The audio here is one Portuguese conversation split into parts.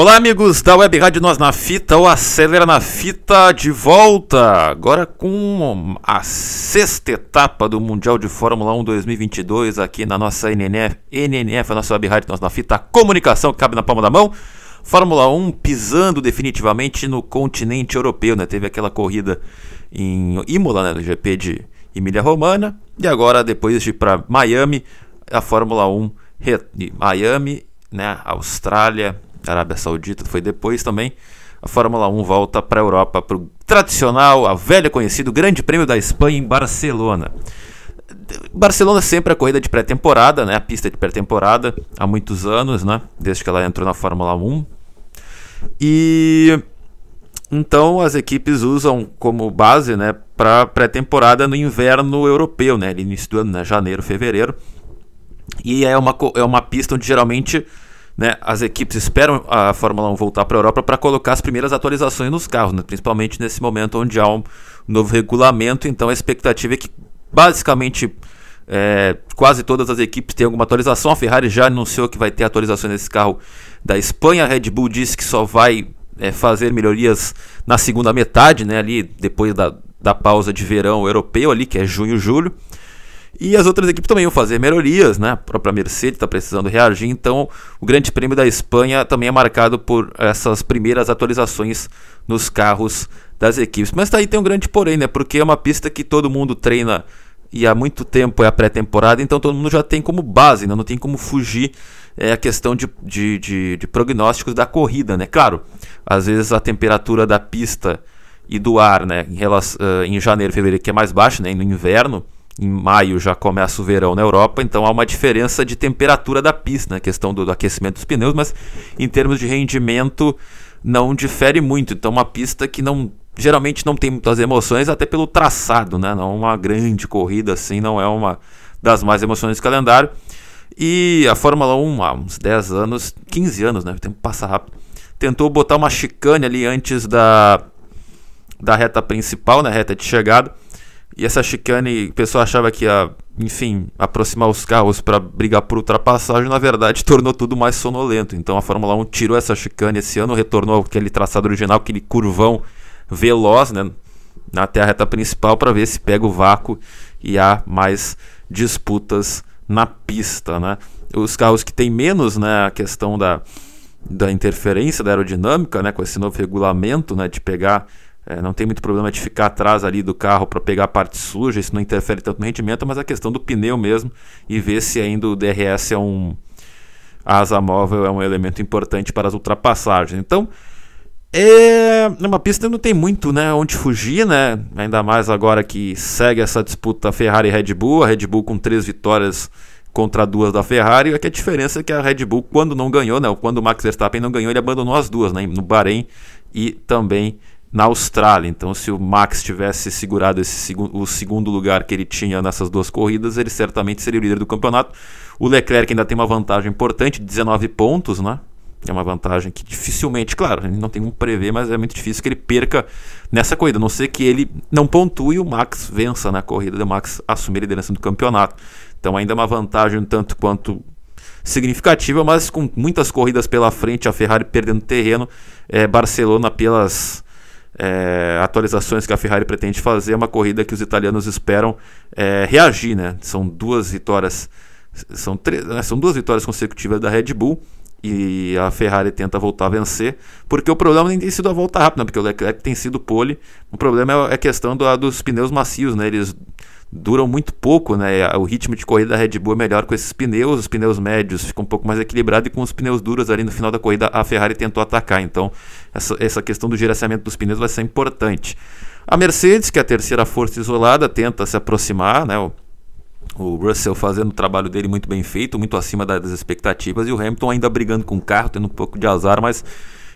Olá, amigos da Web Rádio Nós na Fita, ou Acelera na Fita de volta, agora com a sexta etapa do Mundial de Fórmula 1 2022 aqui na nossa NNF, NNF a nossa Web Rádio Nós na Fita, a comunicação que cabe na palma da mão. Fórmula 1 pisando definitivamente no continente europeu, né? Teve aquela corrida em Imola, né, no GP de Emília Romana, e agora depois de para Miami, a Fórmula 1 Miami, né, Austrália, Arábia Saudita foi depois também. A Fórmula 1 volta para a Europa, para o tradicional, a velha conhecido Grande Prêmio da Espanha em Barcelona. Barcelona sempre a corrida de pré-temporada, né? A pista de pré-temporada há muitos anos, né? Desde que ela entrou na Fórmula 1. E então as equipes usam como base, né, para pré-temporada no inverno europeu, né? Início do ano, né? Janeiro, fevereiro. E é uma, é uma pista onde geralmente né, as equipes esperam a Fórmula 1 voltar para a Europa para colocar as primeiras atualizações nos carros, né, principalmente nesse momento onde há um novo regulamento. Então a expectativa é que basicamente é, quase todas as equipes têm alguma atualização. A Ferrari já anunciou que vai ter atualizações nesse carro da Espanha. A Red Bull disse que só vai é, fazer melhorias na segunda metade, né, ali depois da, da pausa de verão europeu, ali que é junho, julho. E as outras equipes também vão fazer melhorias, né? A própria Mercedes está precisando reagir, então o Grande Prêmio da Espanha também é marcado por essas primeiras atualizações nos carros das equipes. Mas daí tem um grande porém, né? Porque é uma pista que todo mundo treina e há muito tempo é a pré-temporada, então todo mundo já tem como base, né? não tem como fugir é a questão de, de, de, de prognósticos da corrida, né? Claro, às vezes a temperatura da pista e do ar, né, em, relação, em janeiro, fevereiro, que é mais baixo, né, no inverno, em maio já começa o verão na Europa, então há uma diferença de temperatura da pista, né? questão do, do, aquecimento dos pneus, mas em termos de rendimento não difere muito. Então uma pista que não geralmente não tem muitas emoções, até pelo traçado, né? Não é uma grande corrida assim, não é uma das mais emocionantes do calendário. E a Fórmula 1 há uns 10 anos, 15 anos, né? O tempo passa rápido. Tentou botar uma chicane ali antes da da reta principal, né, reta de chegada e essa chicane, o pessoal achava que ia, enfim, aproximar os carros para brigar por ultrapassagem, na verdade tornou tudo mais sonolento. Então a Fórmula 1 tirou essa chicane esse ano, retornou aquele traçado original, aquele curvão veloz, né, até a reta principal para ver se pega o vácuo e há mais disputas na pista, né? Os carros que têm menos, né, a questão da, da interferência da aerodinâmica, né, com esse novo regulamento, né, de pegar é, não tem muito problema de ficar atrás ali do carro para pegar a parte suja, isso não interfere tanto no rendimento, mas a questão do pneu mesmo e ver se ainda o DRS é um. A asa móvel é um elemento importante para as ultrapassagens. Então, é uma pista que não tem muito né, onde fugir, né? Ainda mais agora que segue essa disputa Ferrari e Red Bull, a Red Bull com três vitórias contra duas da Ferrari, aqui a diferença é que a Red Bull, quando não ganhou, né, quando o Max Verstappen não ganhou, ele abandonou as duas, né, no Bahrein e também na Austrália. Então, se o Max tivesse segurado esse seg o segundo lugar que ele tinha nessas duas corridas, ele certamente seria o líder do campeonato. O Leclerc ainda tem uma vantagem importante, 19 pontos, né? É uma vantagem que dificilmente, claro, não tem como prever, mas é muito difícil que ele perca nessa corrida, a não ser que ele não pontue e o Max vença na corrida, o Max assumir a liderança do campeonato. Então ainda é uma vantagem um tanto quanto significativa, mas com muitas corridas pela frente, a Ferrari perdendo terreno, é, Barcelona pelas é, atualizações que a Ferrari pretende fazer, é uma corrida que os italianos esperam é, reagir, né? São duas vitórias, são, né? são duas vitórias consecutivas da Red Bull e a Ferrari tenta voltar a vencer, porque o problema nem tem sido a volta rápida, porque o Leclerc tem sido pole, o problema é a questão do, dos pneus macios, né? Eles duram muito pouco, né? O ritmo de corrida da Red Bull é melhor com esses pneus, os pneus médios ficam um pouco mais equilibrados e com os pneus duros ali no final da corrida a Ferrari tentou atacar. Então, essa, essa questão do gerenciamento dos pneus vai ser importante. A Mercedes, que é a terceira força isolada, tenta se aproximar, né? O, o Russell fazendo o trabalho dele muito bem feito, muito acima das expectativas, e o Hamilton ainda brigando com o carro, tendo um pouco de azar, mas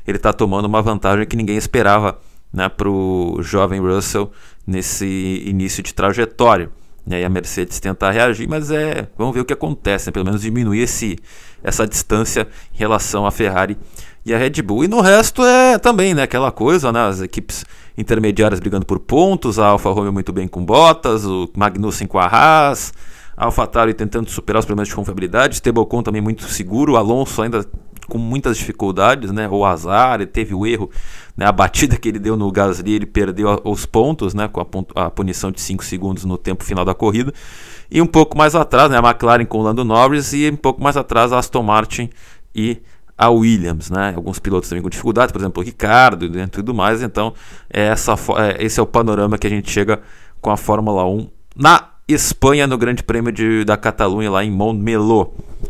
ele está tomando uma vantagem que ninguém esperava né, para o jovem Russell nesse início de trajetória. E aí a Mercedes tenta reagir, mas é, vamos ver o que acontece, né? pelo menos diminuir esse, essa distância em relação à Ferrari e a Red Bull. E no resto é também né, aquela coisa, né, as equipes intermediárias brigando por pontos, a Alfa Romeo muito bem com Bottas, o Magnussen com a Haas, a AlphaTauri tentando superar os problemas de confiabilidade, Esteban também muito seguro, Alonso ainda com muitas dificuldades, né? O azar, ele teve o erro, né? A batida que ele deu no Gasly, ele perdeu os pontos, né? Com a, a punição de 5 segundos no tempo final da corrida. E um pouco mais atrás, né? A McLaren com o Lando Norris e um pouco mais atrás a Aston Martin e a Williams, né? Alguns pilotos também com dificuldades, por exemplo, o Ricardo e tudo mais. Então, é essa, é, esse é o panorama que a gente chega com a Fórmula 1 na Espanha, no Grande Prêmio de, da Catalunha, lá em Montmeló,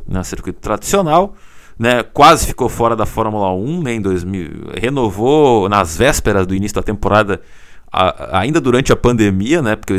né? circuito tradicional né, quase ficou fora da Fórmula 1 né, em 2000, renovou nas vésperas do início da temporada, a, ainda durante a pandemia, né, porque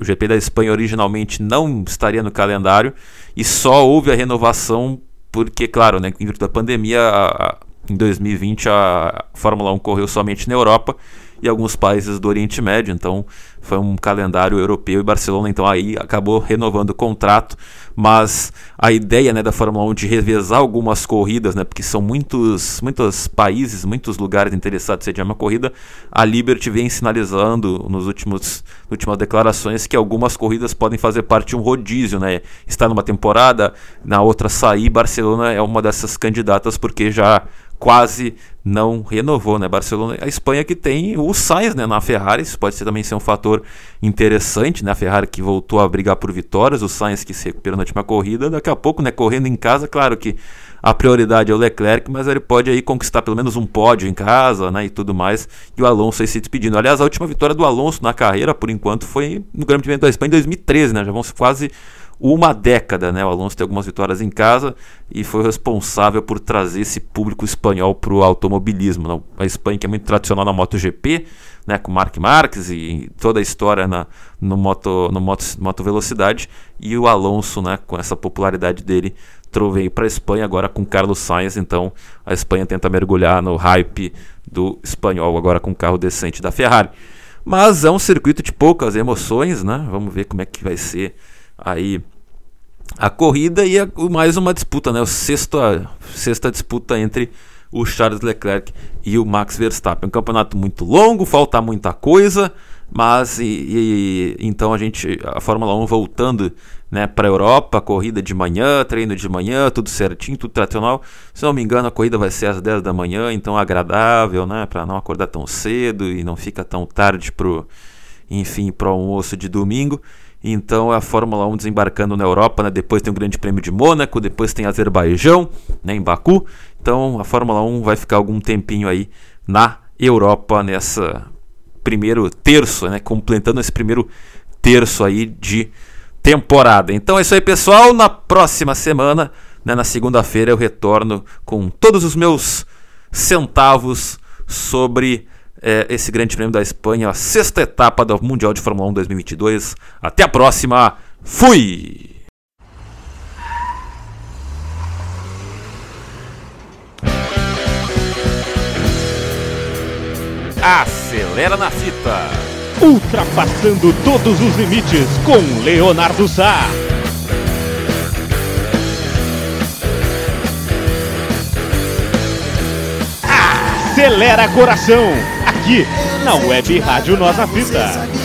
o GP da Espanha originalmente não estaria no calendário e só houve a renovação porque, claro, né, em virtude da pandemia, a, a, em 2020 a Fórmula 1 correu somente na Europa e alguns países do Oriente Médio, então foi um calendário europeu e Barcelona então aí acabou renovando o contrato, mas a ideia né, da Fórmula 1 de revezar algumas corridas, né, porque são muitos, muitos países, muitos lugares interessados em sediar uma corrida, a Liberty vem sinalizando nos últimos últimas declarações que algumas corridas podem fazer parte de um rodízio, né, está numa temporada, na outra sair, Barcelona é uma dessas candidatas porque já quase não renovou, né? Barcelona, a Espanha que tem o Sainz, né, na Ferrari, isso pode ser, também ser um fator interessante, né? A Ferrari que voltou a brigar por vitórias, o Sainz que se recuperou na última corrida, daqui a pouco, né, correndo em casa, claro que a prioridade é o Leclerc, mas ele pode aí conquistar pelo menos um pódio em casa, né, e tudo mais, e o Alonso aí se despedindo. Aliás, a última vitória do Alonso na carreira, por enquanto, foi no Grande Prêmio da Espanha em 2013, né? Já vão quase uma década, né? O Alonso tem algumas vitórias em casa e foi responsável por trazer esse público espanhol para o automobilismo. A Espanha que é muito tradicional na MotoGP, né? Com Marc Marques e toda a história na, no, moto, no moto, moto velocidade e o Alonso, né? Com essa popularidade dele, veio para a Espanha agora com Carlos Sainz. Então a Espanha tenta mergulhar no hype do espanhol agora com um carro decente da Ferrari. Mas é um circuito de poucas emoções, né? Vamos ver como é que vai ser aí a corrida e a, mais uma disputa, né? O sexta, sexta disputa entre o Charles Leclerc e o Max Verstappen. Um campeonato muito longo, falta muita coisa, mas e, e, então a gente a Fórmula 1 voltando, né, para a Europa, corrida de manhã, treino de manhã, tudo certinho, tudo tradicional. Se não me engano, a corrida vai ser às 10 da manhã, então agradável, né, para não acordar tão cedo e não fica tão tarde pro enfim, pro almoço de domingo. Então a Fórmula 1 desembarcando na Europa, né? depois tem o Grande Prêmio de Mônaco, depois tem Azerbaijão, né? em Baku. Então a Fórmula 1 vai ficar algum tempinho aí na Europa nessa primeiro terço, né? completando esse primeiro terço aí de temporada. Então é isso aí, pessoal. Na próxima semana, né? na segunda-feira, eu retorno com todos os meus centavos sobre é, esse Grande Prêmio da Espanha, a sexta etapa do Mundial de Fórmula 1 2022. Até a próxima, fui! Acelera na fita! Ultrapassando todos os limites com Leonardo Sá. Acelera coração! Aqui na Web Rádio Nós na Fita.